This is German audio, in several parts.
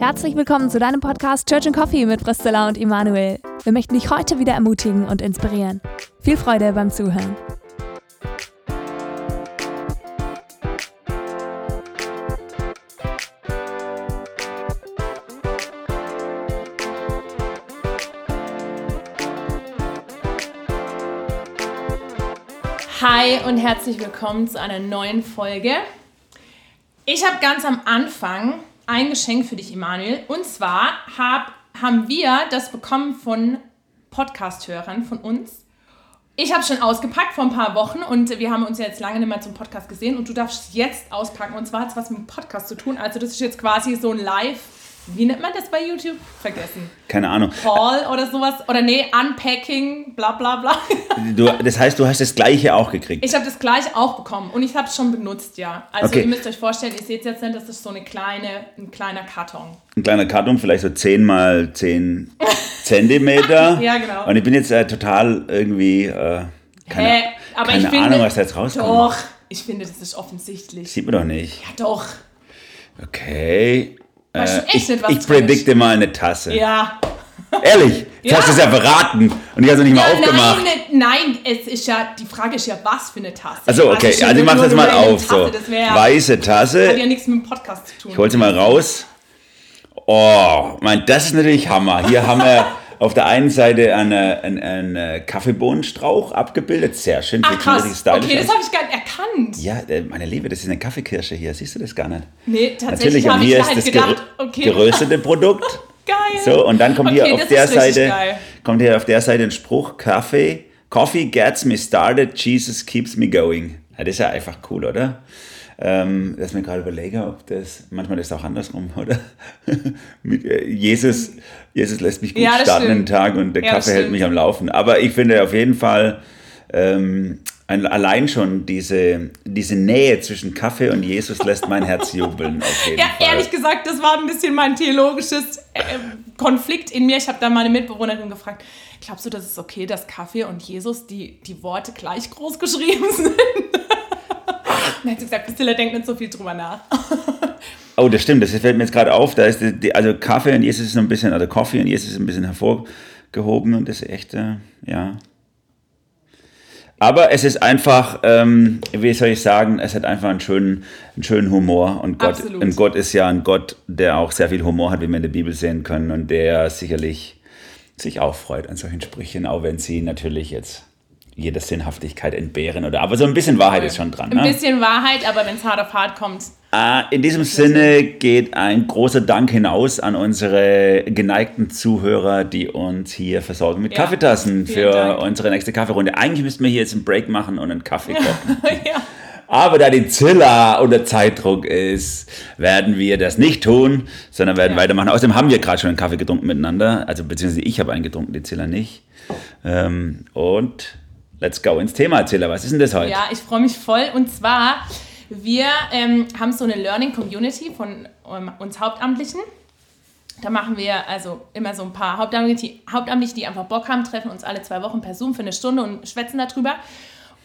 Herzlich willkommen zu deinem Podcast Church and Coffee mit Priscilla und Immanuel. Wir möchten dich heute wieder ermutigen und inspirieren. Viel Freude beim Zuhören. Hi und herzlich willkommen zu einer neuen Folge. Ich habe ganz am Anfang ein Geschenk für dich, Emanuel. Und zwar hab, haben wir das bekommen von Podcast-Hörern von uns. Ich habe schon ausgepackt vor ein paar Wochen und wir haben uns ja jetzt lange nicht mehr zum Podcast gesehen und du darfst jetzt auspacken. Und zwar hat es was mit dem Podcast zu tun. Also das ist jetzt quasi so ein Live- wie nennt man das bei YouTube? Vergessen. Keine Ahnung. Haul oder sowas. Oder nee, Unpacking, bla bla bla. Du, das heißt, du hast das gleiche auch gekriegt. Ich habe das gleiche auch bekommen und ich habe es schon benutzt, ja. Also Okay. ihr müsst euch vorstellen, ihr seht es jetzt nicht, das ist so eine kleine, ein kleiner Karton. Ein kleiner Karton, vielleicht so 10 mal 10 Zentimeter. Ja, genau. Und ich bin jetzt äh, total irgendwie. Äh, keine Hä? Aber keine ich finde, Ahnung, was da jetzt rauskommt. Doch, ich finde, das ist offensichtlich. Sieht man doch nicht. Ja, doch. Okay. Weißt du Äh, echt ich nicht, was ich predikte mal eine Tasse. Ja. Ehrlich? Jetzt Ja. hast du es ja verraten. Und ich habe es nicht mal ja aufgemacht. nein, ne- nein, es ist ja, die Frage ist ja, was für eine Tasse. Also okay, schon also ich mache das mal auf. So. Tasse, Das wär, Weiße hat Tasse. ja nichts mit dem Podcast zu tun. Ich hol sie mal raus. Oh, mein, das ist natürlich Hammer. Hier haben wir auf der einen Seite eine, einen, einen Kaffeebohnenstrauch abgebildet. Sehr schön. Ach krass, okay, das habe ich gar nicht erkannt. Ja, äh, meine Liebe, das ist eine Kaffeekirsche hier. Siehst du das gar nicht? Nee, tatsächlich Natürlich, und habe ich hier ist halt das gedacht, okay, geröstete Produkt. geil. So, und dann kommt Okay, hier auf der Seite geil. kommt hier auf der Seite ein Spruch: Kaffee, Coffee gets me started, Jesus keeps me going. Das ist ja einfach cool, oder? Ähm, dass ich mir gerade überlege, ob das, manchmal ist es auch andersrum, oder? Mit, äh, Jesus, Jesus lässt mich gut Ja, starten in den stimmt. Tag und der Ja, Kaffee hält stimmt. mich am Laufen. Aber ich finde auf jeden Fall, ähm, ein, allein schon diese, diese Nähe zwischen Kaffee und Jesus lässt mein Herz jubeln. Ja, Fall. ehrlich gesagt, das war ein bisschen mein theologisches äh, Konflikt in mir. Ich habe da meine Mitbewohnerin gefragt, glaubst du, das ist okay, dass Kaffee und Jesus die, die Worte gleich groß geschrieben sind? Dann hat sie gesagt, Priscilla denkt nicht so viel drüber nach. Oh, das stimmt, das fällt mir jetzt gerade auf. Da ist die, also Kaffee und Jesus ist so ein bisschen, also Coffee und Jesus ist ein bisschen hervorgehoben und das ist echt, äh, ja. Aber es ist einfach, ähm, wie soll ich sagen, es hat einfach einen schönen, einen schönen Humor. Und Gott, Absolut. und Gott ist ja ein Gott, der auch sehr viel Humor hat, wie wir in der Bibel sehen können. Und der sicherlich sich auch freut an solchen Sprüchen, auch wenn sie natürlich jetzt jeder Sinnhaftigkeit entbehren. Oder, aber so ein bisschen Wahrheit ist schon dran. Ein Ne? bisschen Wahrheit, aber wenn es hart auf hart kommt, Ah, In diesem Sinne geht ein großer Dank hinaus an unsere geneigten Zuhörer, die uns hier versorgen mit Ja, Kaffeetassen für Dank. unsere nächste Kaffeerunde. Eigentlich müssten wir hier jetzt einen Break machen und einen Kaffee kochen. ja. Aber da die Zilla unter Zeitdruck ist, werden wir das nicht tun, sondern werden Ja. weitermachen. Außerdem haben wir gerade schon einen Kaffee getrunken miteinander. Also beziehungsweise ich habe einen getrunken, die Zilla nicht. Ähm, und let's go ins Thema, Zilla. Was ist denn das heute? Ja, ich freue mich voll. Und zwar, wir ähm, haben so eine Learning Community von ähm, uns Hauptamtlichen. Da machen wir also immer so ein paar Hauptamtliche, die einfach Bock haben, treffen uns alle zwei Wochen per Zoom für eine Stunde und schwätzen darüber.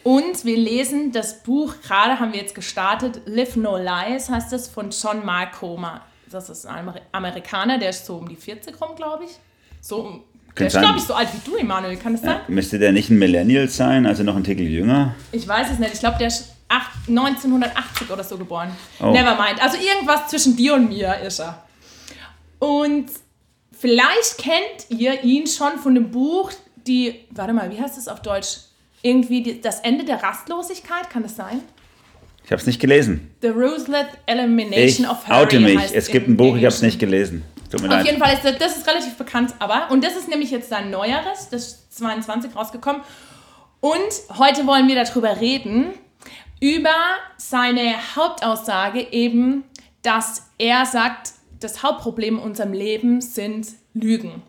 Und wir lesen das Buch, gerade haben wir jetzt gestartet, Live No Lies heißt es, von John Mark Comer. Das ist ein Amer- Amerikaner, der ist so um die 40 rum, glaube ich. So, um- der ist, glaube ich, so alt wie du, Emanuel, kann das sein? Müsste der nicht ein Millennial sein, also noch ein Titel jünger? Ich weiß es nicht. Ich glaube, der ist acht- 1980 oder so geboren. Oh. Never mind. Also irgendwas zwischen dir und mir ist er. Und vielleicht kennt ihr ihn schon von dem Buch, die, warte mal, wie heißt es auf Deutsch? Irgendwie die, das Ende der Rastlosigkeit, kann das sein? Ich habe es nicht gelesen. The Ruthless Elimination Ich of Hurry oute mich. Es gibt ein Buch, ich habe es nicht gelesen. Tut mir Auf leid. jeden Fall ist das, das ist relativ bekannt, aber und das ist nämlich jetzt sein neueres, das ist 22 rausgekommen. Und heute wollen wir darüber reden über seine Hauptaussage eben, dass er sagt, das Hauptproblem in unserem Leben sind Lügen.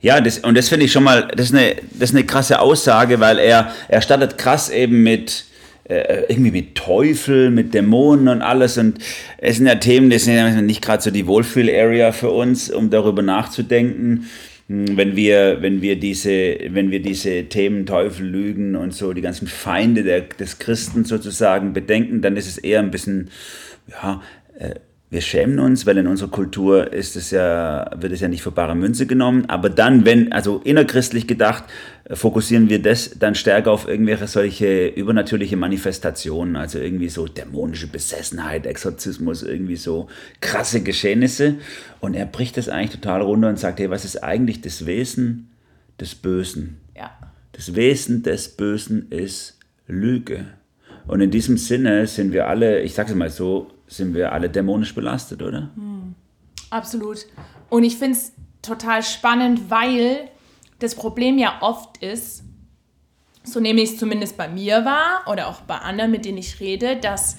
Ja, das, und das finde ich schon mal, das ist, eine, das ist eine krasse Aussage, weil er, er startet krass eben mit, äh, irgendwie mit Teufel, mit Dämonen und alles. Und es sind ja Themen, das sind ja nicht gerade so die Wohlfühl-Area für uns, um darüber nachzudenken. Hm, Wenn wir, wenn, wir diese, wenn wir diese Themen Teufel, Lügen und so, die ganzen Feinde der, des Christen sozusagen bedenken, dann ist es eher ein bisschen, ja, äh, wir schämen uns, weil in unserer Kultur ist es ja, wird es ja nicht für bare Münze genommen. Aber dann, wenn, also innerchristlich gedacht, äh, fokussieren wir das dann stärker auf irgendwelche solche übernatürliche Manifestationen, also irgendwie so dämonische Besessenheit, Exorzismus, irgendwie so krasse Geschehnisse. Und er bricht das eigentlich total runter und sagt, hey, was ist eigentlich das Wesen des Bösen? Ja. Das Wesen des Bösen ist Lüge. Und in diesem Sinne sind wir alle, ich sage es mal so, sind wir alle dämonisch belastet, oder? Absolut. Und ich finde es total spannend, weil das Problem ja oft ist, so nehme ich es zumindest bei mir wahr oder auch bei anderen, mit denen ich rede, dass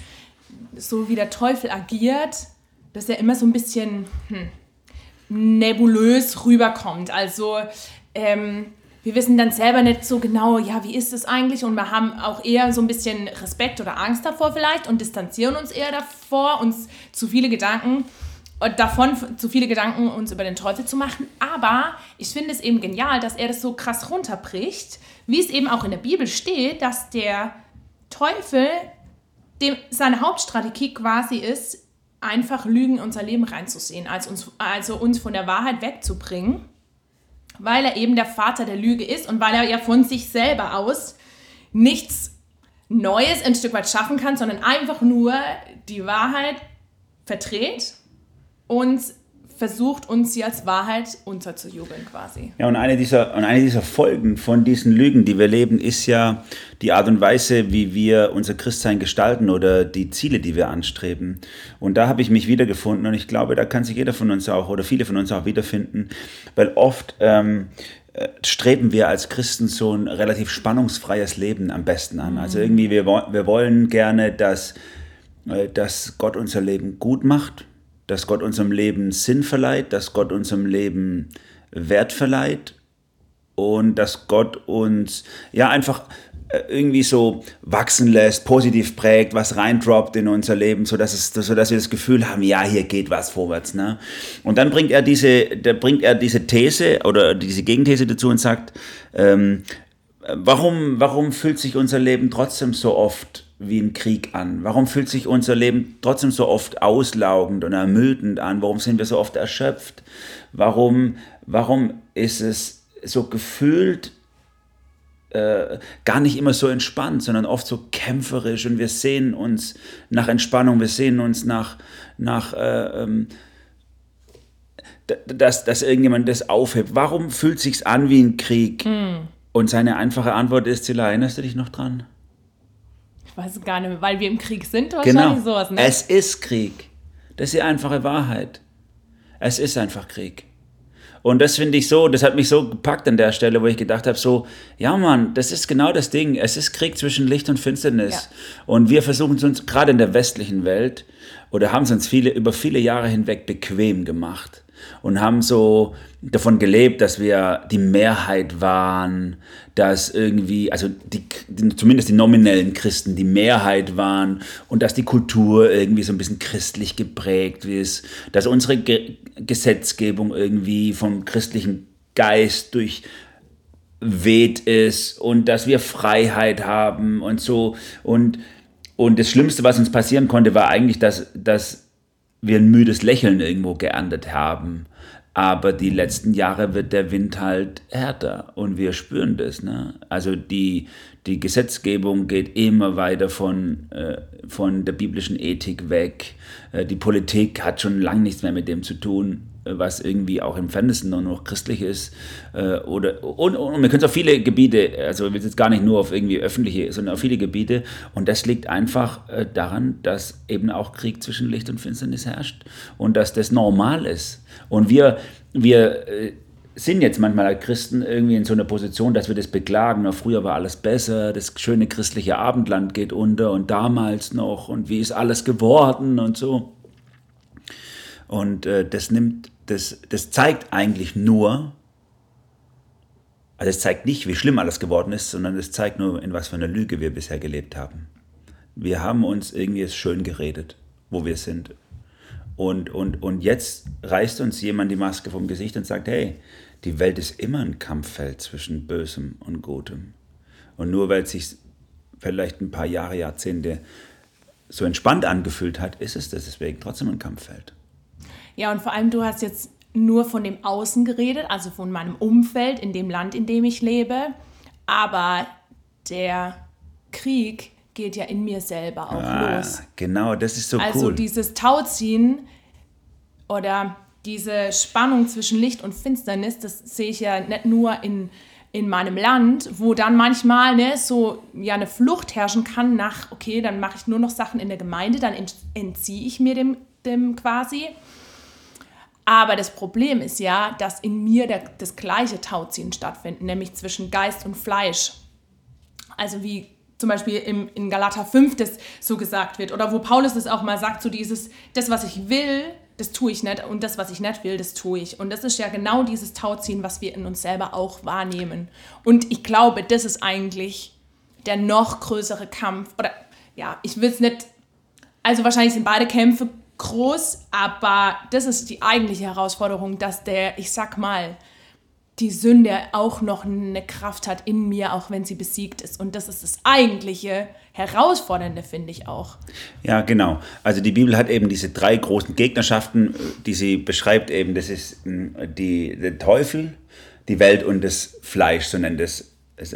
so wie der Teufel agiert, dass er immer so ein bisschen hm, nebulös rüberkommt. Also ähm, wir wissen dann selber nicht so genau, ja, wie ist es eigentlich? Und wir haben auch eher so ein bisschen Respekt oder Angst davor vielleicht und distanzieren uns eher davor, uns zu viele Gedanken und davon zu viele Gedanken uns über den Teufel zu machen. Aber ich finde es eben genial, dass er das so krass runterbricht, wie es eben auch in der Bibel steht, dass der Teufel dem, seine Hauptstrategie quasi ist, einfach Lügen in unser Leben reinzusehen, also uns, also uns von der Wahrheit wegzubringen weil er eben der Vater der Lüge ist und weil er ja von sich selber aus nichts Neues ein Stück weit schaffen kann, sondern einfach nur die Wahrheit verdreht und versucht, uns sie als Wahrheit unterzujubeln quasi. Ja, und eine, dieser, und eine dieser Folgen von diesen Lügen, die wir leben, ist ja die Art und Weise, wie wir unser Christsein gestalten oder die Ziele, die wir anstreben. Und da habe ich mich wiedergefunden und ich glaube, da kann sich jeder von uns auch oder viele von uns auch wiederfinden, weil oft ähm, äh, streben wir als Christen so ein relativ spannungsfreies Leben am besten an. Also irgendwie, wir, wir wollen gerne, dass, äh, dass Gott unser Leben gut macht dass Gott unserem Leben Sinn verleiht, dass Gott unserem Leben Wert verleiht und dass Gott uns ja einfach äh, irgendwie so wachsen lässt, positiv prägt, was reindroppt in unser Leben, so dass es, so dass wir das Gefühl haben, ja, hier geht was vorwärts, ne? Und dann bringt er diese, da bringt er diese These oder diese Gegenthese dazu und sagt, ähm, warum, warum fühlt sich unser Leben trotzdem so oft wie ein Krieg an? Warum fühlt sich unser Leben trotzdem so oft auslaugend und ermüdend an? Warum sind wir so oft erschöpft? Warum, warum ist es so gefühlt äh, gar nicht immer so entspannt, sondern oft so kämpferisch und wir sehen uns nach Entspannung, wir sehen uns nach, nach äh, ähm, dass, dass irgendjemand das aufhebt. Warum fühlt sich's an wie ein Krieg? Mm. Und seine einfache Antwort ist, Zilla, erinnerst du dich noch dran? Weiß gar nicht mehr, weil wir im Krieg sind wahrscheinlich genau. sowas, ne? Es ist Krieg. Das ist die einfache Wahrheit. Es ist einfach Krieg. Und das finde ich so, das hat mich so gepackt an der Stelle, wo ich gedacht habe, so, ja Mann, das ist genau das Ding. Es ist Krieg zwischen Licht und Finsternis. Ja. Und wir versuchen es uns gerade in der westlichen Welt oder haben es uns viele, über viele Jahre hinweg bequem gemacht und haben so davon gelebt, dass wir die Mehrheit waren, dass irgendwie, also die, zumindest die nominellen Christen die Mehrheit waren und dass die Kultur irgendwie so ein bisschen christlich geprägt ist, dass unsere Ge Gesetzgebung irgendwie vom christlichen Geist durchweht ist und dass wir Freiheit haben und so. Und und das Schlimmste, was uns passieren konnte, war eigentlich, dass, dass wir ein müdes Lächeln irgendwo geerntet haben. Aber die letzten Jahre wird der Wind halt härter und wir spüren das. Ne? Also die, die Gesetzgebung geht immer weiter von, äh, von der biblischen Ethik weg. Äh, die Politik hat schon lange nichts mehr mit dem zu tun was irgendwie auch im Fernsehen nur noch christlich ist. Äh, oder, und, und wir können es auf viele Gebiete, also wir sind jetzt gar nicht nur auf irgendwie öffentliche, sondern auf viele Gebiete. Und das liegt einfach äh, daran, dass eben auch Krieg zwischen Licht und Finsternis herrscht und dass das normal ist. Und wir, wir äh, sind jetzt manchmal als Christen irgendwie in so einer Position, dass wir das beklagen. Na, früher war alles besser, das schöne christliche Abendland geht unter und damals noch und wie ist alles geworden und so. Und äh, das nimmt das, das zeigt eigentlich nur, also es zeigt nicht, wie schlimm alles geworden ist, sondern es zeigt nur, in was für einer Lüge wir bisher gelebt haben. Wir haben uns irgendwie schön geredet, wo wir sind. Und, und, und jetzt reißt uns jemand die Maske vom Gesicht und sagt, hey, die Welt ist immer ein Kampffeld zwischen Bösem und Gutem. Und nur weil es sich vielleicht ein paar Jahre, Jahrzehnte so entspannt angefühlt hat, ist es deswegen trotzdem ein Kampffeld. Ja, und vor allem, du hast jetzt nur von dem Außen geredet, also von meinem Umfeld, in dem Land, in dem ich lebe. Aber der Krieg geht ja in mir selber auch ah, los. Genau, das ist so also cool. Also dieses Tauziehen oder diese Spannung zwischen Licht und Finsternis, das sehe ich ja nicht nur in, in meinem Land, wo dann manchmal ne, so ja eine Flucht herrschen kann nach, okay, dann mache ich nur noch Sachen in der Gemeinde, dann entziehe ich mir dem, dem quasi. Aber das Problem ist ja, dass in mir der, das gleiche Tauziehen stattfindet, nämlich zwischen Geist und Fleisch. Also wie zum Beispiel im, in Galater 5 das so gesagt wird oder wo Paulus das auch mal sagt, so dieses, das was ich will, das tue ich nicht und das was ich nicht will, das tue ich. Und das ist ja genau dieses Tauziehen, was wir in uns selber auch wahrnehmen. Und ich glaube, das ist eigentlich der noch größere Kampf oder ja, ich will es nicht, also wahrscheinlich sind beide Kämpfe groß, aber das ist die eigentliche Herausforderung, dass der, ich sag mal, die Sünde auch noch eine Kraft hat in mir, auch wenn sie besiegt ist. Und das ist das eigentliche Herausfordernde, finde ich auch. Ja, genau. Also die Bibel hat eben diese drei großen Gegnerschaften, die sie beschreibt eben. Das ist hm, die, der Teufel, die Welt und das Fleisch, so nennt es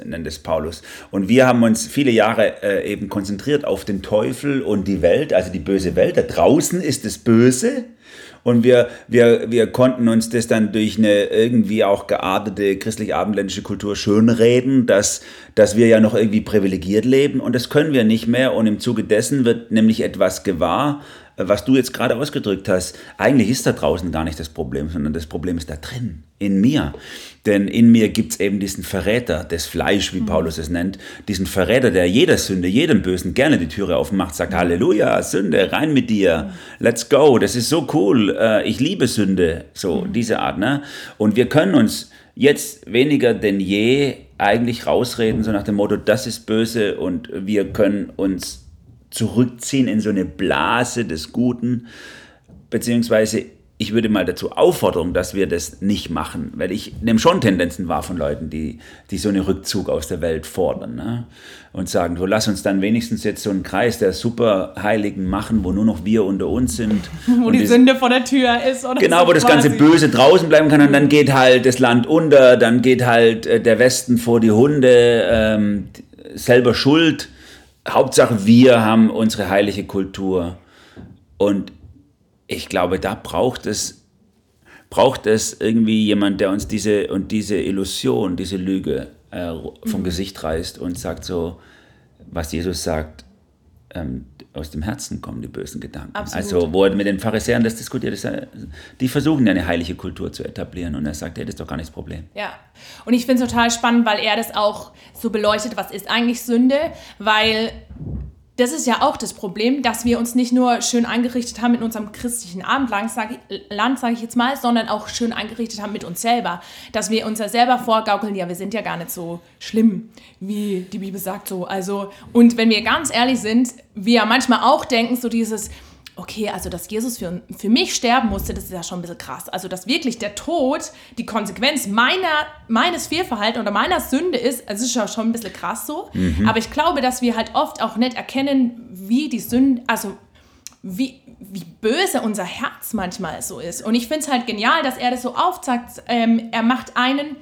nennt es Paulus. Und wir haben uns viele Jahre äh, eben konzentriert auf den Teufel und die Welt, also die böse Welt. Da draußen ist das Böse. Und wir, wir, wir konnten uns das dann durch eine irgendwie auch geartete christlich-abendländische Kultur schönreden, dass, dass wir ja noch irgendwie privilegiert leben. Und das können wir nicht mehr. Und im Zuge dessen wird nämlich etwas gewahr, was du jetzt gerade ausgedrückt hast, eigentlich ist da draußen gar nicht das Problem, sondern das Problem ist da drin, in mir. Denn in mir gibt es eben diesen Verräter, das Fleisch, wie mhm. Paulus es nennt, diesen Verräter, der jeder Sünde, jedem Bösen gerne die Türe aufmacht, sagt, Halleluja, Sünde, rein mit dir, let's go, das ist so cool, äh, ich liebe Sünde, so mhm. diese Art. Ne? Und wir können uns jetzt weniger denn je eigentlich rausreden, so nach dem Motto, das ist böse und wir können uns zurückziehen in so eine Blase des Guten, beziehungsweise ich würde mal dazu auffordern, dass wir das nicht machen, weil ich nehme schon Tendenzen wahr von Leuten, die, die so einen Rückzug aus der Welt fordern ne? und sagen, so lass uns dann wenigstens jetzt so einen Kreis der Superheiligen machen, wo nur noch wir unter uns sind. wo die, Sünde vor der Tür ist. Oder genau, so wo das quasi. ganze Böse draußen bleiben kann und dann geht halt das Land unter, dann geht halt äh, der Westen vor die Hunde, ähm, selber schuld Hauptsache, wir haben unsere heilige Kultur. Und ich glaube, da braucht es, braucht es irgendwie jemand, der uns diese und diese Illusion, diese Lüge äh, vom mhm. Gesicht reißt und sagt so, was Jesus sagt, ähm, aus dem Herzen kommen die bösen Gedanken. Absolut. Also, wo er mit den Pharisäern das diskutiert, ist, die versuchen ja eine heilige Kultur zu etablieren und er sagt, hey, das ist doch gar nicht das Problem. Ja, und ich finde es total spannend, weil er das auch so beleuchtet, was ist eigentlich Sünde, weil das ist ja auch das Problem, dass wir uns nicht nur schön eingerichtet haben in unserem christlichen Abendland, sage ich, sag ich jetzt mal, sondern auch schön eingerichtet haben mit uns selber. Dass wir uns ja selber vorgaukeln, ja, wir sind ja gar nicht so schlimm, wie die Bibel sagt so. Also, und wenn wir ganz ehrlich sind, wir manchmal auch denken, so dieses, okay, also dass Jesus für, für mich sterben musste, das ist ja schon ein bisschen krass. Also dass wirklich der Tod die Konsequenz meiner, meines Fehlverhaltens oder meiner Sünde ist, also ist ja schon ein bisschen krass so. Mhm. Aber ich glaube, dass wir halt oft auch nicht erkennen, wie die Sünde, also wie, wie böse unser Herz manchmal so ist. Und ich finde es halt genial, dass er das so aufzeigt. Ähm, er macht einen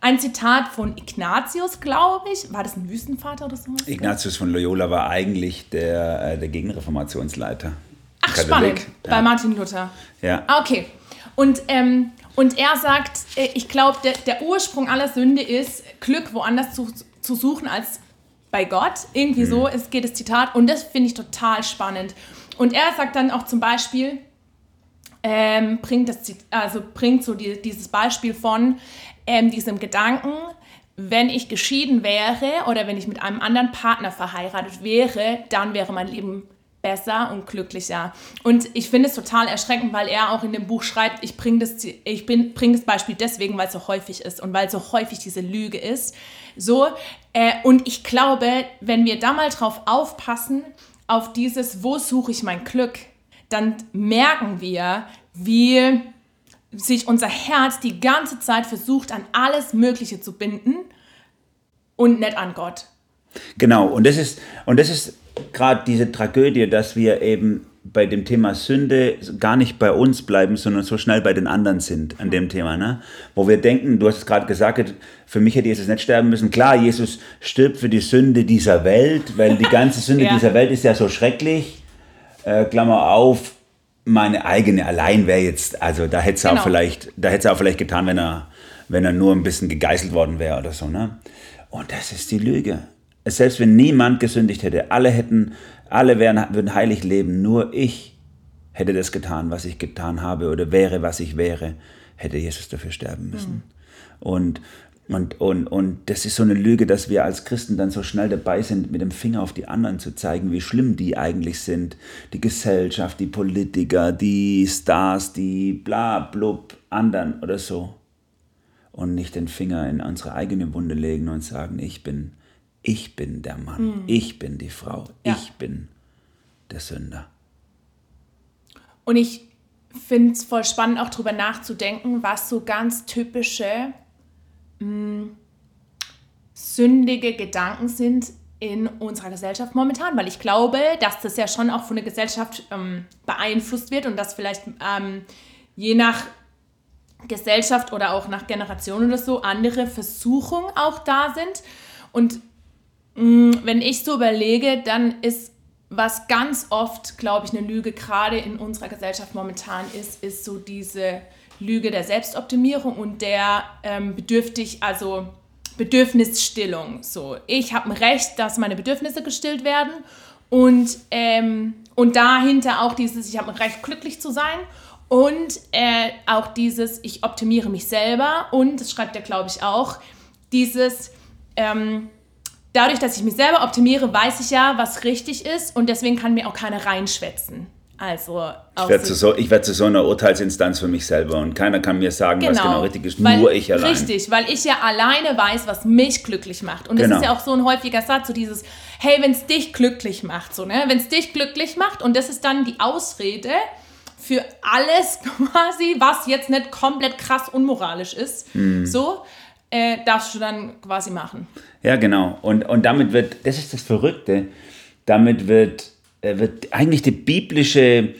ein Zitat von Ignatius, glaube ich. War das ein Wüstenvater oder so? Ignatius von Loyola war eigentlich der, äh, der Gegenreformationsleiter. Ach, spannend. Ja. Bei Martin Luther. Ja. Ah, okay. Und, ähm, und er sagt, äh, ich glaube, der, der Ursprung aller Sünde ist, Glück woanders zu, zu suchen als bei Gott. Irgendwie mhm. so es geht das Zitat. Und das finde ich total spannend. Und er sagt dann auch zum Beispiel, ähm, bringt, das, also bringt so die, dieses Beispiel von ähm, diesem Gedanken, wenn ich geschieden wäre oder wenn ich mit einem anderen Partner verheiratet wäre, dann wäre mein Leben besser und glücklicher. Und ich finde es total erschreckend, weil er auch in dem Buch schreibt, ich bringe das, bring das Beispiel deswegen, weil es so häufig ist und weil so häufig diese Lüge ist. So, äh, und ich glaube, wenn wir da mal drauf aufpassen, auf dieses, wo suche ich mein Glück, dann merken wir, wie sich unser Herz die ganze Zeit versucht, an alles Mögliche zu binden und nicht an Gott. Genau, und das ist, und das ist gerade diese Tragödie, dass wir eben bei dem Thema Sünde gar nicht bei uns bleiben, sondern so schnell bei den anderen sind an dem Thema. Ne? Wo wir denken, du hast es gerade gesagt, für mich hätte Jesus nicht sterben müssen. Klar, Jesus stirbt für die Sünde dieser Welt, weil die ganze Sünde ja. dieser Welt ist ja so schrecklich. Äh, Klammer auf, meine eigene allein wäre jetzt, also da hätte es genau. auch vielleicht, da hätte es auch vielleicht getan, wenn er, wenn er nur ein bisschen gegeißelt worden wäre oder so. Ne? Und das ist die Lüge. Selbst wenn niemand gesündigt hätte, alle hätten alle wären, würden heilig leben, nur ich hätte das getan, was ich getan habe oder wäre, was ich wäre, hätte Jesus dafür sterben müssen. Mhm. Und, und, und, und das ist so eine Lüge, dass wir als Christen dann so schnell dabei sind, mit dem Finger auf die anderen zu zeigen, wie schlimm die eigentlich sind. Die Gesellschaft, die Politiker, die Stars, die bla blub anderen oder so. Und nicht den Finger in unsere eigene Wunde legen und sagen, ich bin ich bin der Mann, mhm. ich bin die Frau, ja. ich bin der Sünder. Und ich finde es voll spannend, auch darüber nachzudenken, was so ganz typische mh, mm, sündige Gedanken sind in unserer Gesellschaft momentan, weil ich glaube, dass das ja schon auch von der Gesellschaft ähm, beeinflusst wird und dass vielleicht ähm, je nach Gesellschaft oder auch nach Generation oder so andere Versuchungen auch da sind. Und wenn ich so überlege, dann ist was ganz oft, glaube ich, eine Lüge gerade in unserer Gesellschaft momentan ist, ist so diese Lüge der Selbstoptimierung und der ähm, bedürftig, also Bedürfnisstillung. So, ich habe ein Recht, dass meine Bedürfnisse gestillt werden und, ähm, und dahinter auch dieses, ich habe ein Recht, glücklich zu sein und äh, auch dieses, ich optimiere mich selber und, das schreibt er, glaube ich, auch, dieses, ähm, dadurch, dass ich mich selber optimiere, weiß ich ja, was richtig ist und deswegen kann mir auch keiner reinschwätzen. Also ich werde, zu so, ich werde zu so einer Urteilsinstanz für mich selber und keiner kann mir sagen, genau, was genau richtig ist, weil, nur ich allein. Richtig, weil ich ja alleine weiß, was mich glücklich macht. Und das genau. ist ja auch so ein häufiger Satz, so dieses, hey, wenn es dich glücklich macht, so, ne? wenn es dich glücklich macht und das ist dann die Ausrede für alles quasi, was jetzt nicht komplett krass unmoralisch ist, mhm. so, äh, darfst du dann quasi machen. Ja, genau. Und, und damit wird, das ist das Verrückte, damit wird, äh, wird eigentlich der biblische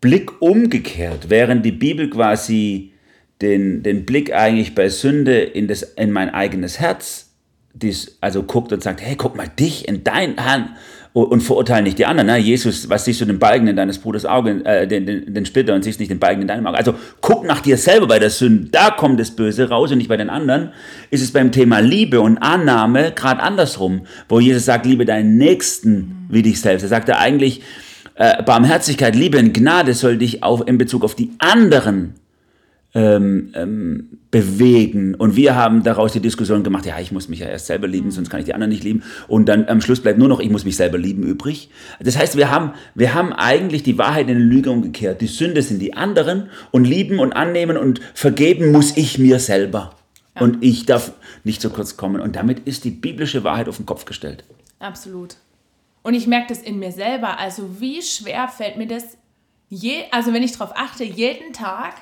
Blick umgekehrt, während die Bibel quasi den, den Blick eigentlich bei Sünde in, das, in mein eigenes Herz dies, also guckt und sagt, hey, guck mal dich in dein Hand und verurteilen nicht die anderen. Ne? Jesus, was siehst du den Balken in deines Bruders Auge, äh, den, den, den Splitter und siehst nicht den Balken in deinem Auge. Also guck nach dir selber bei der Sünde, da kommt das Böse raus und nicht bei den anderen. Ist es beim Thema Liebe und Annahme gerade andersrum, wo Jesus sagt, liebe deinen Nächsten wie dich selbst. Er sagt ja eigentlich, äh, Barmherzigkeit, Liebe und Gnade soll dich auch in Bezug auf die anderen ähm, ähm, bewegen. Und wir haben daraus die Diskussion gemacht, ja, ich muss mich ja erst selber lieben, sonst kann ich die anderen nicht lieben. Und dann am Schluss bleibt nur noch, ich muss mich selber lieben übrig. Das heißt, wir haben, wir haben eigentlich die Wahrheit in eine Lüge umgekehrt. Die Sünde sind die anderen und lieben und annehmen und vergeben muss ich mir selber. Ja. Und ich darf nicht zu kurz kommen. Und damit ist die biblische Wahrheit auf den Kopf gestellt. Absolut. Und ich merke das in mir selber. Also wie schwer fällt mir das, je, also wenn ich darauf achte, jeden Tag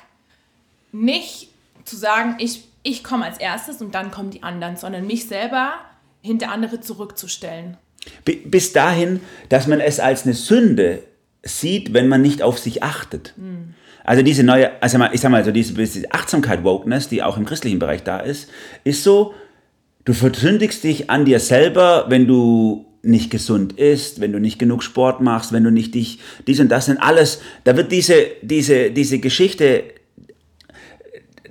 nicht zu sagen, ich, ich komme als erstes und dann kommen die anderen, sondern mich selber hinter andere zurückzustellen. Bis dahin, dass man es als eine Sünde sieht, wenn man nicht auf sich achtet. Mhm. Also diese neue, also ich sag mal, so diese, diese Achtsamkeit, Wokeness, die auch im christlichen Bereich da ist, ist so, du versündigst dich an dir selber, wenn du nicht gesund isst, wenn du nicht genug Sport machst, wenn du nicht dich, dies und das sind alles, da wird diese, diese, diese Geschichte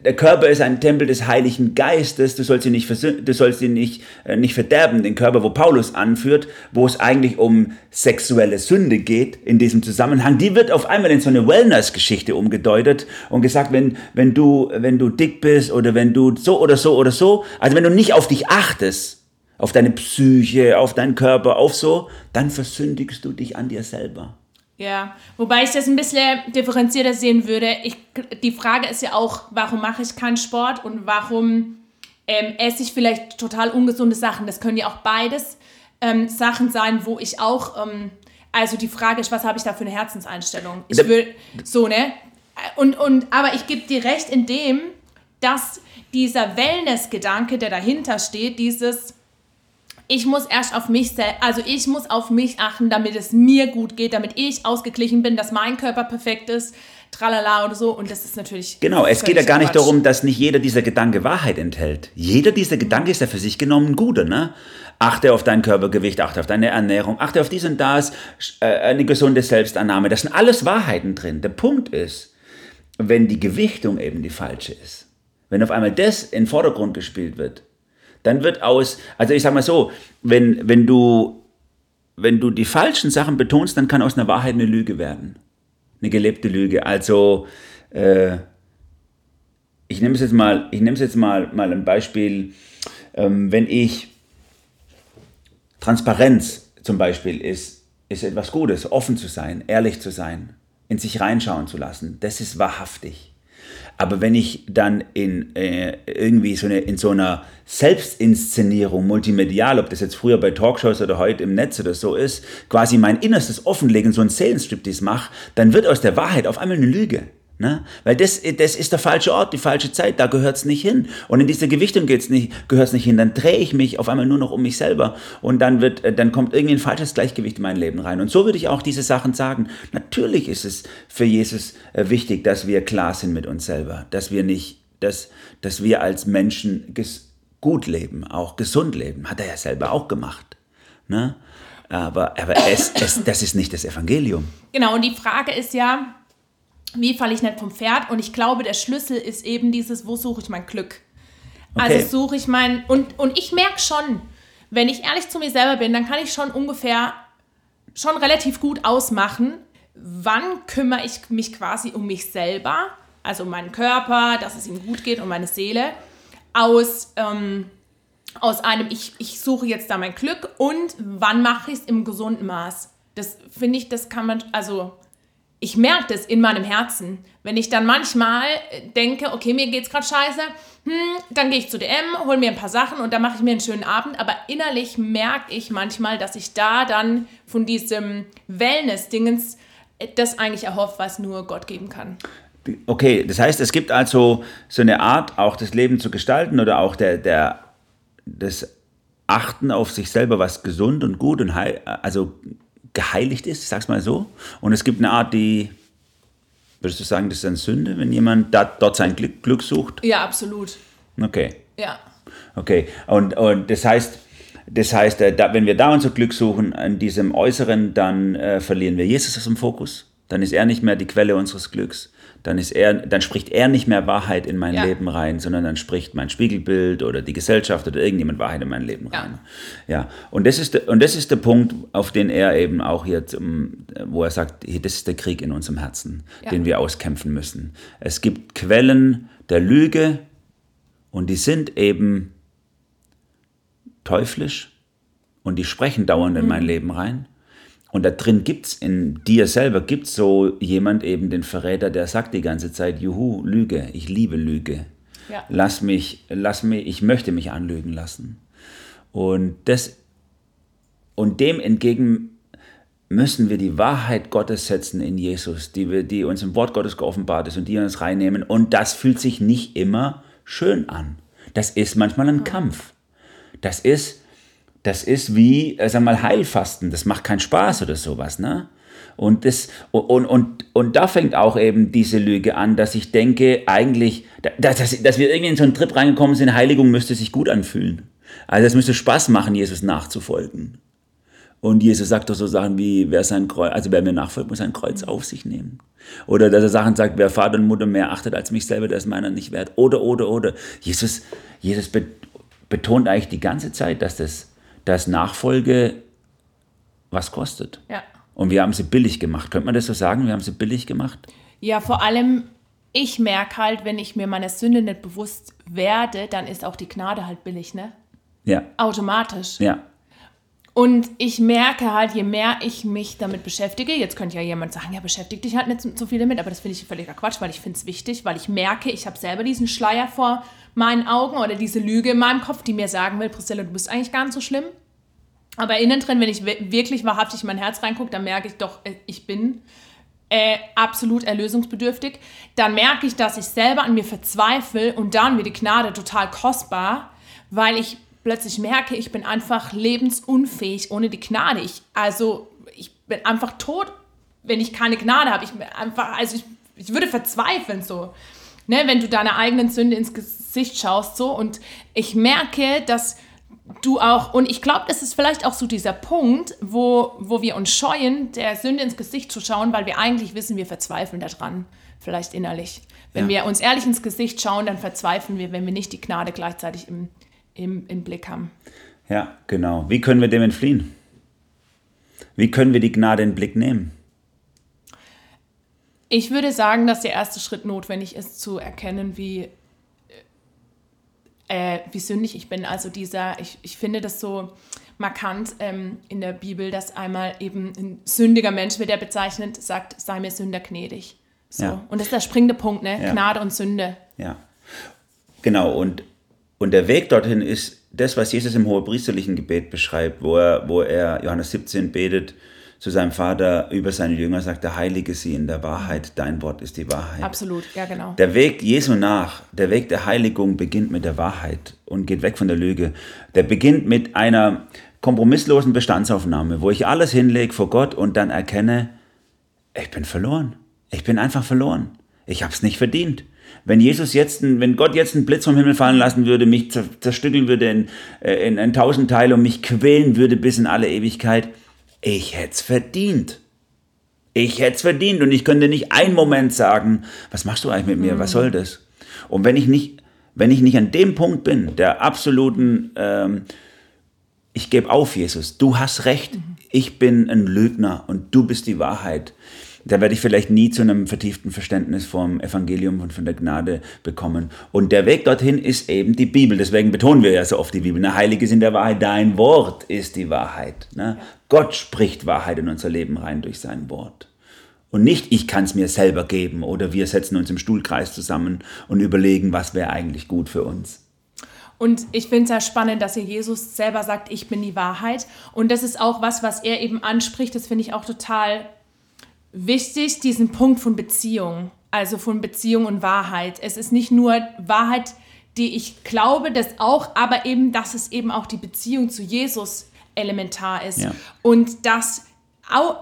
der Körper ist ein Tempel des Heiligen Geistes, du sollst ihn nicht, du sollst ihn nicht, äh, nicht verderben, den Körper, wo Paulus anführt, wo es eigentlich um sexuelle Sünde geht in diesem Zusammenhang, die wird auf einmal in so eine Wellness-Geschichte umgedeutet und gesagt, wenn, wenn, du, wenn du dick bist oder wenn du so oder so oder so, also wenn du nicht auf dich achtest, auf deine Psyche, auf deinen Körper, auf so, dann versündigst du dich an dir selber. Ja, wobei ich das ein bisschen differenzierter sehen würde. Ich, die Frage ist ja auch, warum mache ich keinen Sport und warum ähm, esse ich vielleicht total ungesunde Sachen. Das können ja auch beides ähm, Sachen sein, wo ich auch, ähm, also die Frage ist, was habe ich da für eine Herzenseinstellung? Ich will, so, ne? Und, und, aber ich gebe dir recht in dem, dass dieser Wellness-Gedanke, der dahinter steht, dieses, ich muss erst auf mich selbst, also ich muss auf mich achten, damit es mir gut geht, damit ich ausgeglichen bin, dass mein Körper perfekt ist, tralala oder so. Und das ist natürlich. Genau, es geht ja gar nicht Quatsch. darum, dass nicht jeder dieser Gedanke Wahrheit enthält. Jeder dieser Gedanke ist ja für sich genommen ein guter, ne? Achte auf dein Körpergewicht, achte auf deine Ernährung, achte auf dies und das, äh, eine gesunde Selbstannahme. Das sind alles Wahrheiten drin. Der Punkt ist, wenn die Gewichtung eben die falsche ist, wenn auf einmal das in den Vordergrund gespielt wird, dann wird aus, also ich sag mal so, wenn, wenn du, wenn du die falschen Sachen betonst, dann kann aus einer Wahrheit eine Lüge werden. Eine gelebte Lüge. Also, äh, ich nehme es jetzt mal, ich nehme es jetzt mal, mal ein Beispiel, ähm, wenn ich Transparenz zum Beispiel ist, ist etwas Gutes, offen zu sein, ehrlich zu sein, in sich reinschauen zu lassen. Das ist wahrhaftig. Aber wenn ich dann in äh, irgendwie so eine, in so einer Selbstinszenierung multimedial, ob das jetzt früher bei Talkshows oder heute im Netz oder so ist, quasi mein Innerstes offenlegen, so ein Seelenstriptease mache, dann wird aus der Wahrheit auf einmal eine Lüge. Ne? Weil das, das ist der falsche Ort, die falsche Zeit, da gehört es nicht hin. Und in dieser Gewichtung geht's nicht, gehört es nicht hin. Dann drehe ich mich auf einmal nur noch um mich selber und dann, wird, äh, dann kommt irgendwie ein falsches Gleichgewicht in mein Leben rein. Und so würde ich auch diese Sachen sagen. Natürlich ist es für Jesus äh, wichtig, dass wir klar sind mit uns selber, dass wir nicht, dass, dass wir als Menschen gut leben, auch gesund leben. Hat er ja selber auch gemacht. Ne? Aber, aber es, es, das ist nicht das Evangelium. Genau, und die Frage ist ja, wie falle ich nicht vom Pferd? Und ich glaube, der Schlüssel ist eben dieses, wo suche ich mein Glück? Okay. Also suche ich mein, und, und ich merke schon, wenn ich ehrlich zu mir selber bin, dann kann ich schon ungefähr, schon relativ gut ausmachen, wann kümmere ich mich quasi um mich selber, also um meinen Körper, dass es ihm gut geht und meine Seele, aus, ähm, aus einem, ich, ich suche jetzt da mein Glück und wann mache ich es im gesunden Maß. Das finde ich, das kann man, also ich merke das in meinem Herzen. Wenn ich dann manchmal denke, okay, mir geht's gerade scheiße, hm, dann gehe ich zu DM, hol mir ein paar Sachen und dann mache ich mir einen schönen Abend. Aber innerlich merke ich manchmal, dass ich da dann von diesem Wellness-Dingens das eigentlich erhoffe, was nur Gott geben kann. Okay, das heißt, es gibt also so eine Art, auch das Leben zu gestalten oder auch der, der, das Achten auf sich selber, was gesund und gut und heil, also geheiligt ist, ich sag's mal so. Und es gibt eine Art, die, würdest du sagen, das ist eine Sünde, wenn jemand da, dort sein Glück, Glück sucht? Ja, absolut. Okay, Ja. okay. Und, und das heißt, das heißt, äh, da, wenn wir da unser Glück suchen, in diesem Äußeren, dann äh, verlieren wir Jesus aus dem Fokus. Dann ist er nicht mehr die Quelle unseres Glücks. Dann, ist er, dann spricht er nicht mehr Wahrheit in mein Ja. Leben rein, sondern dann spricht mein Spiegelbild oder die Gesellschaft oder irgendjemand Wahrheit in mein Leben Ja. rein. Ja, und das, ist der, und das ist der Punkt, auf den er eben auch hier, zum, wo er sagt, hier, das ist der Krieg in unserem Herzen, Ja. den wir auskämpfen müssen. Es gibt Quellen der Lüge und die sind eben teuflisch und die sprechen dauernd in mein Leben rein. Und da drin gibt es in dir selber, gibt so jemand eben, den Verräter, der sagt die ganze Zeit, juhu, Lüge, ich liebe Lüge. Ja. Lass mich, lass mich, ich möchte mich anlügen lassen. Und das, und dem entgegen müssen wir die Wahrheit Gottes setzen in Jesus, die, wir, die uns im Wort Gottes geoffenbart ist und die uns reinnehmen. Und das fühlt sich nicht immer schön an. Das ist manchmal ein Kampf. Das ist, das ist wie, äh, sag mal, Heilfasten. Das macht keinen Spaß oder sowas, ne? Und, das, und, und, und da fängt auch eben diese Lüge an, dass ich denke, eigentlich, dass, dass, dass wir irgendwie in so einen Trip reingekommen sind, Heiligung müsste sich gut anfühlen. Also es müsste Spaß machen, Jesus nachzufolgen. Und Jesus sagt doch so Sachen wie, wer sein Kreuz, also wer mir nachfolgt, muss sein Kreuz auf sich nehmen. Oder dass er Sachen sagt, wer Vater und Mutter mehr achtet als mich selber, der ist meiner nicht wert. Oder, oder, oder. Jesus, Jesus be- betont eigentlich die ganze Zeit, dass das, dass Nachfolge was kostet. Ja. Und wir haben sie billig gemacht. Könnte man das so sagen? Wir haben sie billig gemacht? Ja, vor allem, ich merke halt, wenn ich mir meiner Sünde nicht bewusst werde, dann ist auch die Gnade halt billig, ne? Ja, Automatisch. ja, Und ich merke halt, je mehr ich mich damit beschäftige, jetzt könnte ja jemand sagen, ja, beschäftigt dich halt nicht so so viel damit, aber das finde ich völliger Quatsch, weil ich finde es wichtig, weil ich merke, ich habe selber diesen Schleier vor meinen Augen oder diese Lüge in meinem Kopf, die mir sagen will, Priscilla, du bist eigentlich gar nicht so schlimm. Aber innen drin, wenn ich wirklich wahrhaftig in mein Herz reingucke, dann merke ich doch, äh, ich bin äh, absolut erlösungsbedürftig. Dann merke ich, dass ich selber an mir verzweifle und dann wird die Gnade total kostbar, weil ich plötzlich merke, ich bin einfach lebensunfähig ohne die Gnade. Ich, also ich bin einfach tot, wenn ich keine Gnade habe. Ich also ich, ich würde verzweifeln so. Ne, wenn du deiner eigenen Sünde ins Gesicht schaust so und ich merke, dass du auch, und ich glaube, das ist vielleicht auch so dieser Punkt, wo, wo wir uns scheuen, der Sünde ins Gesicht zu schauen, weil wir eigentlich wissen, wir verzweifeln daran, vielleicht innerlich. Wenn ja. wir uns ehrlich ins Gesicht schauen, dann verzweifeln wir, wenn wir nicht die Gnade gleichzeitig im, im, im Blick haben. Ja, genau. Wie können wir dem entfliehen? Wie können wir die Gnade in den Blick nehmen? Ich würde sagen, dass der erste Schritt notwendig ist, zu erkennen, wie, äh, wie sündig ich bin. Also dieser, ich, ich finde das so markant ähm, in der Bibel, dass einmal eben ein sündiger Mensch wird er bezeichnet, sagt, sei mir Sünder gnädig. So. Ja. Und das ist der springende Punkt, ne? Ja. Gnade und Sünde. Ja. Genau, und, und der Weg dorthin ist das, was Jesus im hohepriesterlichen Gebet beschreibt, wo er, wo er Johannes 17 betet, zu seinem Vater über seine Jünger sagt, der heilige sie in der Wahrheit, dein Wort ist die Wahrheit. Absolut, ja genau. Der Weg Jesu nach, der Weg der Heiligung beginnt mit der Wahrheit und geht weg von der Lüge. Der beginnt mit einer kompromisslosen Bestandsaufnahme, wo ich alles hinlege vor Gott und dann erkenne, ich bin verloren. Ich bin einfach verloren. Ich habe es nicht verdient. Wenn Jesus jetzt, wenn Gott jetzt einen Blitz vom Himmel fallen lassen würde, mich zerstückeln würde in, äh, in, in tausend Teile und mich quälen würde bis in alle Ewigkeit, ich hätte es verdient. Ich hätte es verdient und ich könnte nicht einen Moment sagen, was machst du eigentlich mit mir, was soll das? Und wenn ich nicht, wenn ich nicht an dem Punkt bin, der absoluten, ähm, ich gebe auf, Jesus, du hast recht, ich bin ein Lügner und du bist die Wahrheit da werde ich vielleicht nie zu einem vertieften Verständnis vom Evangelium und von der Gnade bekommen. Und der Weg dorthin ist eben die Bibel. Deswegen betonen wir ja so oft die Bibel. Ne? Heilig ist in der Wahrheit, dein Wort ist die Wahrheit. Ne? Gott spricht Wahrheit in unser Leben rein durch sein Wort. Und nicht, ich kann es mir selber geben oder wir setzen uns im Stuhlkreis zusammen und überlegen, was wäre eigentlich gut für uns. Und ich finde es ja spannend, dass hier Jesus selber sagt, ich bin die Wahrheit. Und das ist auch was, was er eben anspricht. Das finde ich auch total wichtig, diesen Punkt von Beziehung, also von Beziehung und Wahrheit. Es ist nicht nur Wahrheit, die ich glaube, das auch, aber eben, dass es eben auch die Beziehung zu Jesus elementar ist. Ja. Und dass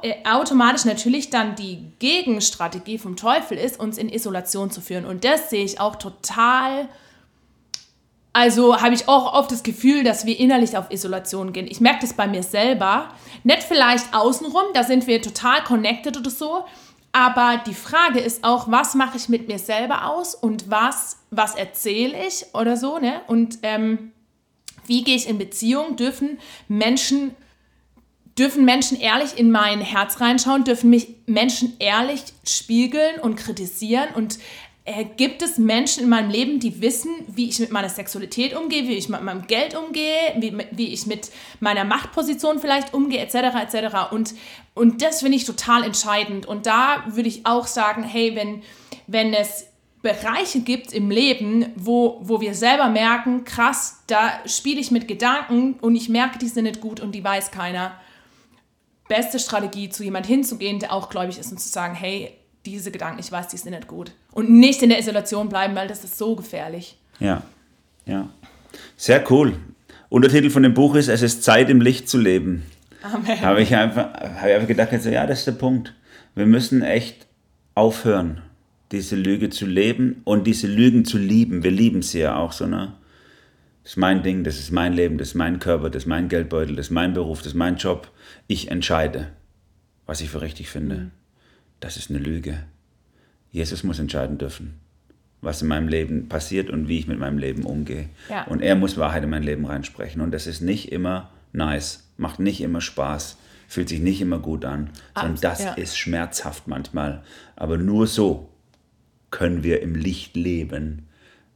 äh, automatisch natürlich dann die Gegenstrategie vom Teufel ist, uns in Isolation zu führen. Und das sehe ich auch total also habe ich auch oft das Gefühl, dass wir innerlich auf Isolation gehen. Ich merke das bei mir selber. Nicht vielleicht außenrum, da sind wir total connected oder so. Aber die Frage ist auch, was mache ich mit mir selber aus und was, was erzähle ich oder so. Ne? Und ähm, wie gehe ich in Beziehung? Dürfen Menschen, dürfen Menschen ehrlich in mein Herz reinschauen? Dürfen mich Menschen ehrlich spiegeln und kritisieren? Und äh, gibt es Menschen in meinem Leben, die wissen, wie ich mit meiner Sexualität umgehe, wie ich mit meinem Geld umgehe, wie, wie ich mit meiner Machtposition vielleicht umgehe, etc., etc. Und, und das finde ich total entscheidend. Und da würde ich auch sagen, hey, wenn, wenn es Bereiche gibt im Leben, wo, wo wir selber merken, krass, da spiele ich mit Gedanken und ich merke, die sind nicht gut und die weiß keiner. Beste Strategie, zu jemand hinzugehen, der auch gläubig ist und zu sagen, hey, diese Gedanken, ich weiß, die sind nicht gut. Und nicht in der Isolation bleiben, weil das ist so gefährlich. Ja, ja. Sehr cool. Untertitel von dem Buch ist, es ist Zeit im Licht zu leben. Amen. Habe ich einfach, habe ich einfach gedacht, also, ja, das ist der Punkt. Wir müssen echt aufhören, diese Lüge zu leben und diese Lügen zu lieben. Wir lieben sie ja auch so, ne? Das ist mein Ding, das ist mein Leben, das ist mein Körper, das ist mein Geldbeutel, das ist mein Beruf, das ist mein Job. Ich entscheide, was ich für richtig finde. Das ist eine Lüge. Jesus muss entscheiden dürfen, was in meinem Leben passiert und wie ich mit meinem Leben umgehe. Ja. Und er muss Wahrheit in mein Leben reinsprechen. Und das ist nicht immer nice, macht nicht immer Spaß, fühlt sich nicht immer gut an, sondern das ja. ist schmerzhaft manchmal. Aber nur so können wir im Licht leben.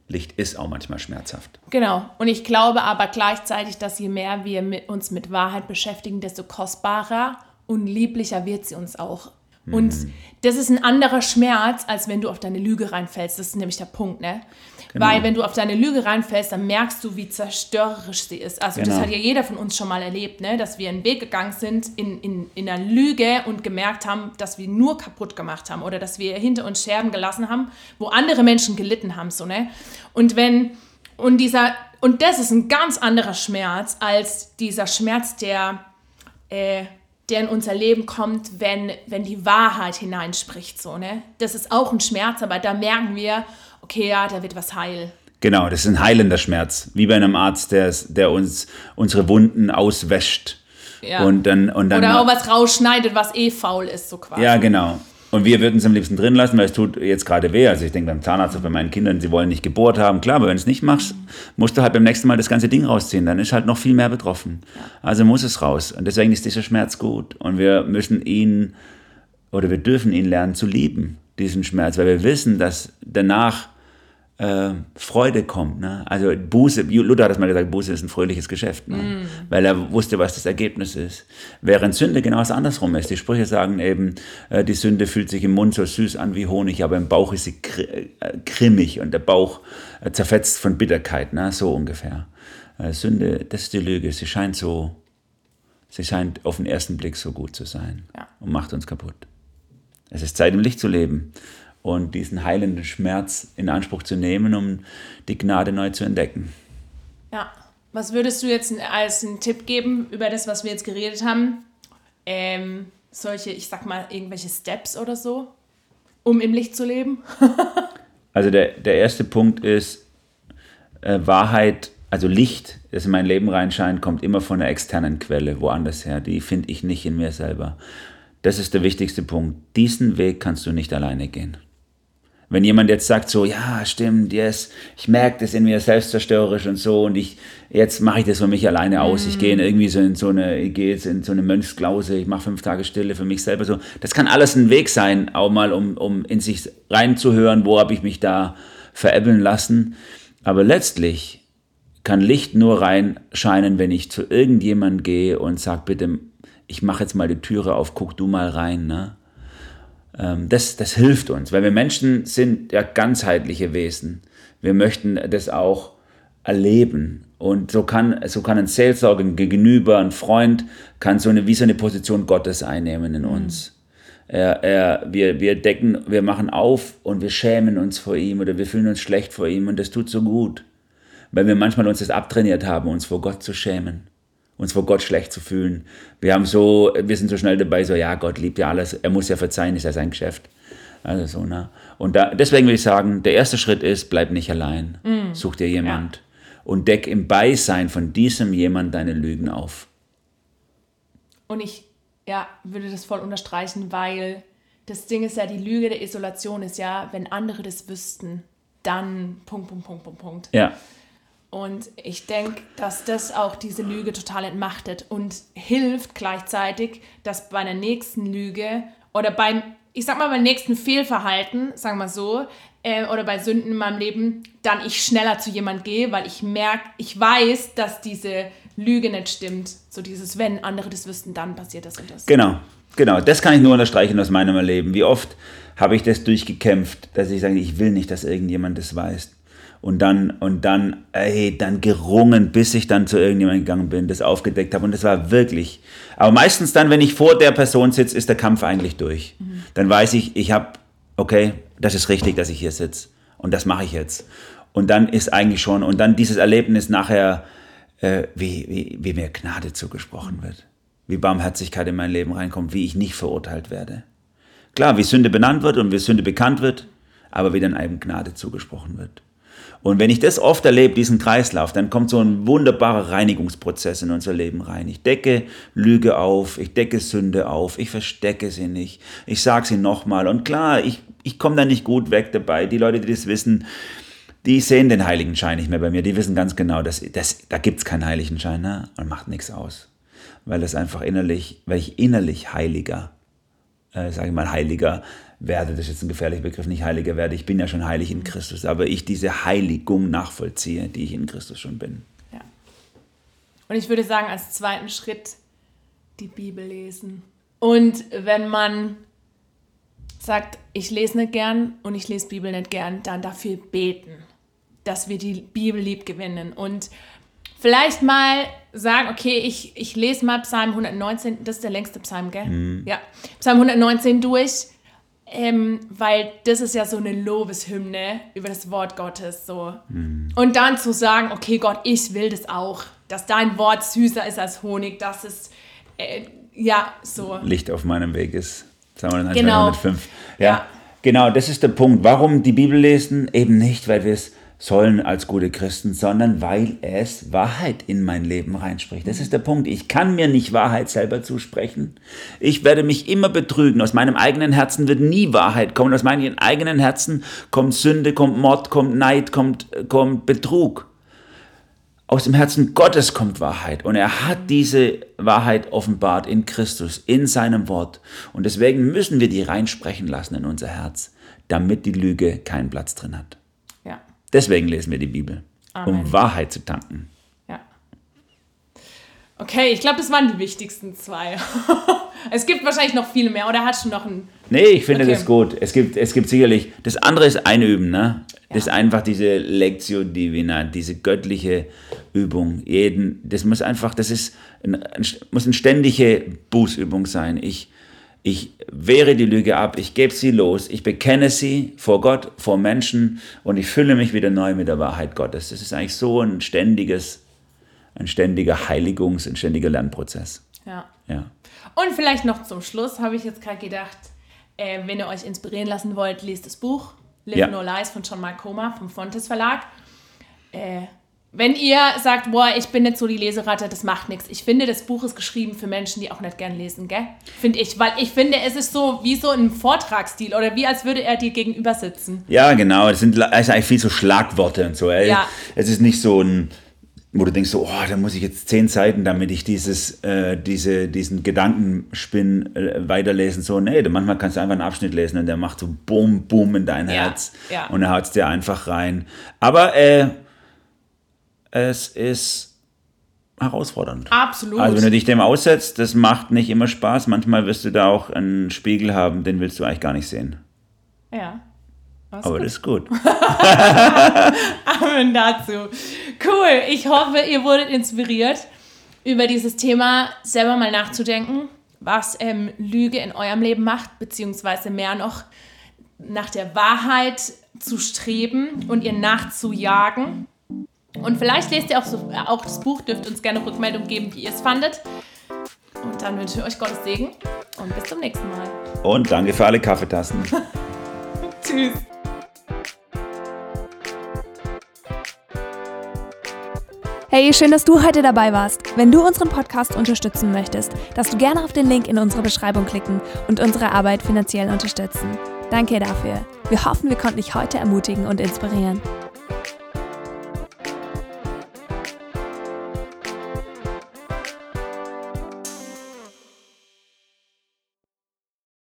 Licht ist auch manchmal schmerzhaft. Genau. Und ich glaube aber gleichzeitig, dass je mehr wir mit uns mit Wahrheit beschäftigen, desto kostbarer und lieblicher wird sie uns auch. Und mhm. das ist ein anderer Schmerz, als wenn du auf deine Lüge reinfällst. Das ist nämlich der Punkt, ne? Genau. Weil wenn du auf deine Lüge reinfällst, dann merkst du, wie zerstörerisch sie ist. Also genau. das hat ja jeder von uns schon mal erlebt, ne? dass wir einen Weg gegangen sind in, in, in einer Lüge und gemerkt haben, dass wir nur kaputt gemacht haben oder dass wir hinter uns Scherben gelassen haben, wo andere Menschen gelitten haben. So, ne? Und wenn und dieser Und das ist ein ganz anderer Schmerz als dieser Schmerz, der, äh, der in unser Leben kommt, wenn, wenn die Wahrheit hineinspricht. So, ne? Das ist auch ein Schmerz, aber da merken wir, okay, ja, da wird was heil. Genau, das ist ein heilender Schmerz, wie bei einem Arzt, der, der uns unsere Wunden auswäscht. Ja. Und dann, und dann Oder auch was rausschneidet, was eh faul ist, so quasi. Ja, genau. Und wir würden es am liebsten drin lassen, weil es tut jetzt gerade weh. Also ich denke beim Zahnarzt bei meinen Kindern, sie wollen nicht gebohrt haben. Klar, aber wenn du es nicht machst, musst du halt beim nächsten Mal das ganze Ding rausziehen. Dann ist halt noch viel mehr betroffen. Also muss es raus. Und deswegen ist dieser Schmerz gut. Und wir müssen ihn oder wir dürfen ihn lernen zu lieben, diesen Schmerz, weil wir wissen, dass danach äh, Freude kommt. Ne? Also Buße, Luther hat es mal gesagt, Buße ist ein fröhliches Geschäft, ne? Mm. weil er wusste, was das Ergebnis ist. Während Sünde genau das andersrum ist. Die Sprüche sagen eben, äh, die Sünde fühlt sich im Mund so süß an wie Honig, aber im Bauch ist sie grimmig und der Bauch äh, zerfetzt von Bitterkeit, ne? so ungefähr. Äh, Sünde, das ist die Lüge, sie scheint so, sie scheint auf den ersten Blick so gut zu sein ja. und macht uns kaputt. Es ist Zeit, im Licht zu leben und diesen heilenden Schmerz in Anspruch zu nehmen, um die Gnade neu zu entdecken. Ja, was würdest du jetzt als einen Tipp geben über das, was wir jetzt geredet haben? Ähm, solche, ich sag mal, irgendwelche Steps oder so, um im Licht zu leben? also der, der erste Punkt ist, äh, Wahrheit, also Licht, das in mein Leben reinscheint, kommt immer von einer externen Quelle, woanders her. Die finde ich nicht in mir selber. Das ist der wichtigste Punkt. Diesen Weg kannst du nicht alleine gehen. Wenn jemand jetzt sagt so, ja, stimmt, yes, ich merke das in mir selbstzerstörerisch und so und ich, jetzt mache ich das für mich alleine aus. Mm. Ich gehe irgendwie so in so eine, ich gehe jetzt in so eine Mönchsklause, ich mache fünf Tage Stille für mich selber so. Das kann alles ein Weg sein, auch mal, um, um in sich reinzuhören, wo habe ich mich da veräppeln lassen. Aber letztlich kann Licht nur reinscheinen, wenn ich zu irgendjemand gehe und sage, bitte, ich mache jetzt mal die Türe auf, guck du mal rein, ne? Ähm, das, das hilft uns, weil wir Menschen sind ja ganzheitliche Wesen. Wir möchten das auch erleben. Und so kann, so kann ein Seelsorger, ein Gegenüber, ein Freund, kann so eine, wie so eine Position Gottes einnehmen in uns. Mhm. Er, er, wir, wir decken, wir machen auf und wir schämen uns vor ihm oder wir fühlen uns schlecht vor ihm und das tut so gut. Weil wir manchmal uns das abtrainiert haben, uns vor Gott zu schämen uns vor Gott schlecht zu fühlen. Wir haben so, wir sind so schnell dabei, so, ja, Gott liebt ja alles, er muss ja verzeihen, ist ja sein Geschäft. Also so, ne? Und da, deswegen will ich sagen, der erste Schritt ist, bleib nicht allein. Mm. Such dir jemand. Ja. Und deck im Beisein von diesem jemand deine Lügen auf. Und ich, ja, würde das voll unterstreichen, weil das Ding ist ja, die Lüge der Isolation ist ja, wenn andere das wüssten, dann Punkt, Punkt, Punkt, Punkt, Punkt. Ja. Und ich denke, dass das auch diese Lüge total entmachtet und hilft gleichzeitig, dass bei einer nächsten Lüge oder beim, ich sag mal, beim nächsten Fehlverhalten, sagen wir so, äh, oder bei Sünden in meinem Leben, dann ich schneller zu jemand gehe, weil ich merke, ich weiß, dass diese Lüge nicht stimmt. So dieses, wenn andere das wüssten, dann passiert das und das. Genau, genau. Das kann ich nur unterstreichen aus meinem Erleben. Wie oft habe ich das durchgekämpft, dass ich sage, ich will nicht, dass irgendjemand das weiß und dann, und dann, ey, dann gerungen, bis ich dann zu irgendjemandem gegangen bin, das aufgedeckt habe. Und das war wirklich. Aber meistens dann, wenn ich vor der Person sitze, ist der Kampf eigentlich durch. Mhm. Dann weiß ich, ich habe, okay, das ist richtig, dass ich hier sitze. Und das mache ich jetzt. Und dann ist eigentlich schon, und dann dieses Erlebnis nachher, äh, wie, wie, wie mir Gnade zugesprochen wird. Wie Barmherzigkeit in mein Leben reinkommt, wie ich nicht verurteilt werde. Klar, wie Sünde benannt wird und wie Sünde bekannt wird, aber wie dann einem Gnade zugesprochen wird. Und wenn ich das oft erlebe, diesen Kreislauf, dann kommt so ein wunderbarer Reinigungsprozess in unser Leben rein. Ich decke Lüge auf, ich decke Sünde auf, ich verstecke sie nicht, ich sage sie nochmal. Und klar, ich, ich komme da nicht gut weg dabei. Die Leute, die das wissen, die sehen den Heiligenschein nicht mehr bei mir. Die wissen ganz genau, dass, dass, da gibt es keinen Heiligenschein ne? und macht nichts aus. Weil das einfach innerlich, weil ich innerlich heiliger, äh, sage ich mal, heiliger werde, das ist jetzt ein gefährlicher Begriff, nicht heiliger werde, ich bin ja schon heilig in Christus, aber ich diese Heiligung nachvollziehe, die ich in Christus schon bin. Ja. Und ich würde sagen, als zweiten Schritt die Bibel lesen. Und wenn man sagt, ich lese nicht gern und ich lese Bibel nicht gern, dann dafür beten, dass wir die Bibel lieb gewinnen. Und vielleicht mal sagen, okay, ich, ich lese mal Psalm 119, das ist der längste Psalm, gell? Mhm. Ja, Psalm 119 durch ähm, weil das ist ja so eine Lobeshymne über das Wort Gottes. So. Und dann zu sagen, okay Gott, ich will das auch, dass dein Wort süßer ist als Honig, dass es, äh, ja, so. Licht auf meinem Weg ist. Psalm Genau. 105. Ja, Ja. genau, das ist der Punkt. Warum die Bibel lesen? Eben nicht, weil wir es sollen als gute Christen, sondern weil es Wahrheit in mein Leben reinspricht. Das ist der Punkt. Ich kann mir nicht Wahrheit selber zusprechen. Ich werde mich immer betrügen. Aus meinem eigenen Herzen wird nie Wahrheit kommen. Aus meinem eigenen Herzen kommt Sünde, kommt Mord, kommt Neid, kommt, kommt Betrug. Aus dem Herzen Gottes kommt Wahrheit und er hat diese Wahrheit offenbart in Christus, in seinem Wort. Und deswegen müssen wir die reinsprechen lassen in unser Herz, damit die Lüge keinen Platz drin hat. Deswegen lesen wir die Bibel, Amen. um Wahrheit zu tanken. ja. Okay, ich glaube, das waren die wichtigsten zwei. es gibt wahrscheinlich noch viele mehr, oder hast du noch einen? Nee, ich finde Okay. das gut. Es gibt, es gibt sicherlich, das andere ist Einüben, ne? Das ist einfach diese Lectio Divina, diese göttliche Übung. Jeden, das muss einfach, das ist, ein, muss eine ständige Bußübung sein. Ich, ich wehre die Lüge ab, ich gebe sie los, ich bekenne sie vor Gott, vor Menschen und ich fülle mich wieder neu mit der Wahrheit Gottes. Das ist eigentlich so ein ständiges, ein ständiger Heiligungs-, ein ständiger Lernprozess. Ja. Ja. Und vielleicht noch zum Schluss habe ich jetzt gerade gedacht, äh, wenn ihr euch inspirieren lassen wollt, lest das Buch Live Ja. No Lies von John Malcoma vom Fontes Verlag. Äh, wenn ihr sagt, boah, ich bin nicht so die Leseratte, das macht nichts. Ich finde, das Buch ist geschrieben für Menschen, die auch nicht gern lesen, gell? Finde ich. Weil ich finde, es ist so wie so ein Vortragsstil oder wie als würde er dir gegenüber sitzen. Ja, genau. Es sind es ist eigentlich viel so Schlagworte und so. Ey. Ja. Es ist nicht so ein, wo du denkst, so, oh, da muss ich jetzt zehn Seiten, damit ich dieses, äh, diese, diesen Gedankenspinn äh, weiterlesen. So, nee, manchmal kannst du einfach einen Abschnitt lesen und der macht so Boom, Boom in dein Ja, Herz. ja. Und er haut es dir einfach rein. Aber äh, es ist herausfordernd. Absolut. Also wenn du dich dem aussetzt, das macht nicht immer Spaß. Manchmal wirst du da auch einen Spiegel haben, den willst du eigentlich gar nicht sehen. ja. Was Aber gut. das ist gut. Amen dazu. Cool. Ich hoffe, ihr wurdet inspiriert, über dieses Thema selber mal nachzudenken, was ähm, Lüge in eurem Leben macht, beziehungsweise mehr noch nach der Wahrheit zu streben und ihr nachzujagen. Und vielleicht lest ihr auch, so, auch das Buch, dürft uns gerne Rückmeldung geben, wie ihr es fandet. Und dann wünsche ich euch Gottes Segen und bis zum nächsten Mal. Und danke für alle Kaffeetassen. Tschüss. Hey, schön, dass du heute dabei warst. Wenn du unseren Podcast unterstützen möchtest, darfst du gerne auf den Link in unserer Beschreibung klicken und unsere Arbeit finanziell unterstützen. Danke dafür. Wir hoffen, wir konnten dich heute ermutigen und inspirieren.